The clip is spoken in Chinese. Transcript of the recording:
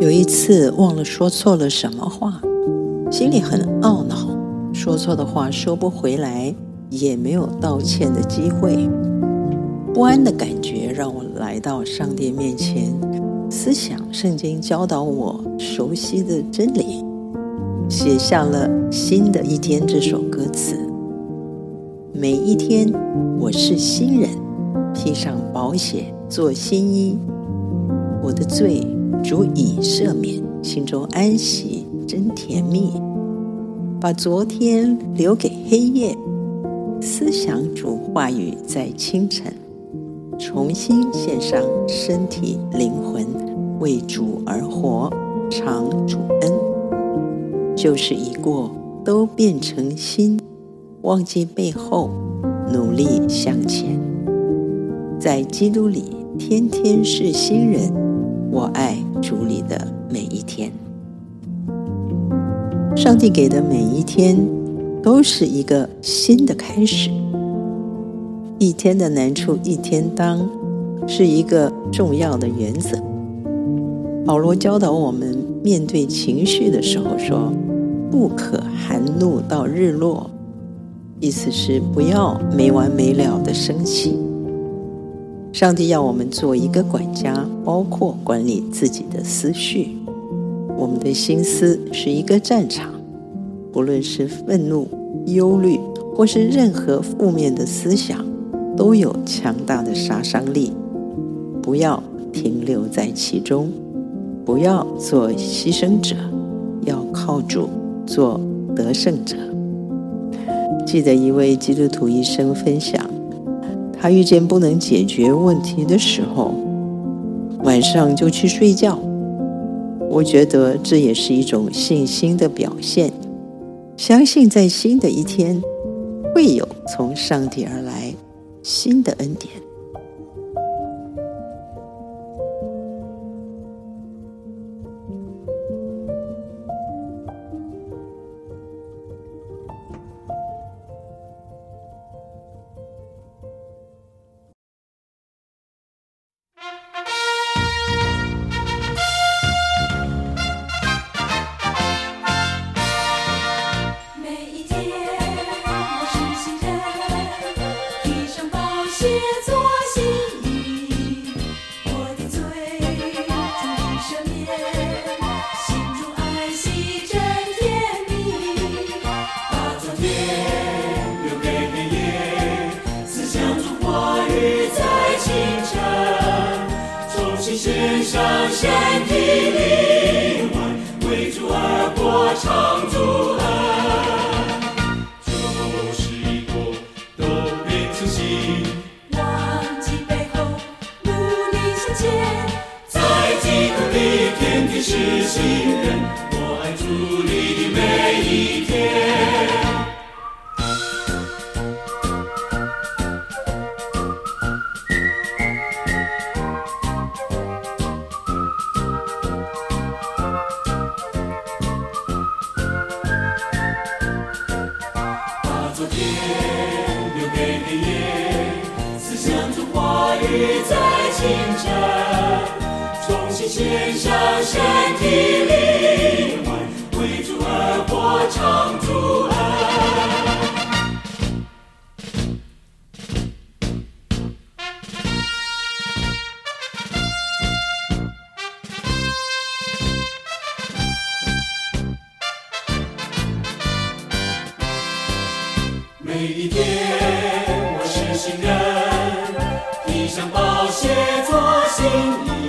有一次忘了说错了什么话，心里很懊恼，说错的话收不回来，也没有道歉的机会。不安的感觉让我来到上帝面前，思想圣经教导我熟悉的真理，写下了《新的一天》这首歌词。每一天，我是新人，披上保险做新衣，我的罪主已赦免，心中安息真甜蜜。把昨天留给黑夜，思想主话语在清晨，重新献上身体灵魂，为主而活，尝主恩，旧事已过，都变成新。忘记背后，努力向前，在基督里天天是新人。我爱主里的每一天。上帝给的每一天都是一个新的开始。一天的难处一天当，是一个重要的原则。保罗教导我们面对情绪的时候说：“不可含怒到日落。”意思是不要没完没了的生气。上帝要我们做一个管家，包括管理自己的思绪。我们的心思是一个战场，不论是愤怒、忧虑，或是任何负面的思想，都有强大的杀伤力。不要停留在其中，不要做牺牲者，要靠主做得胜者。记得一位基督徒医生分享，他遇见不能解决问题的时候，晚上就去睡觉。我觉得这也是一种信心的表现，相信在新的一天会有从上帝而来新的恩典。上身体灵魂，为主而活，尝主恩。旧事已过，都变成新。忘记背后，努力向前。在基督里，天天实行雨在清晨，重新献上身体灵魂，为主而活，唱主恩。每一天，我是新人。像宝鞋做新衣，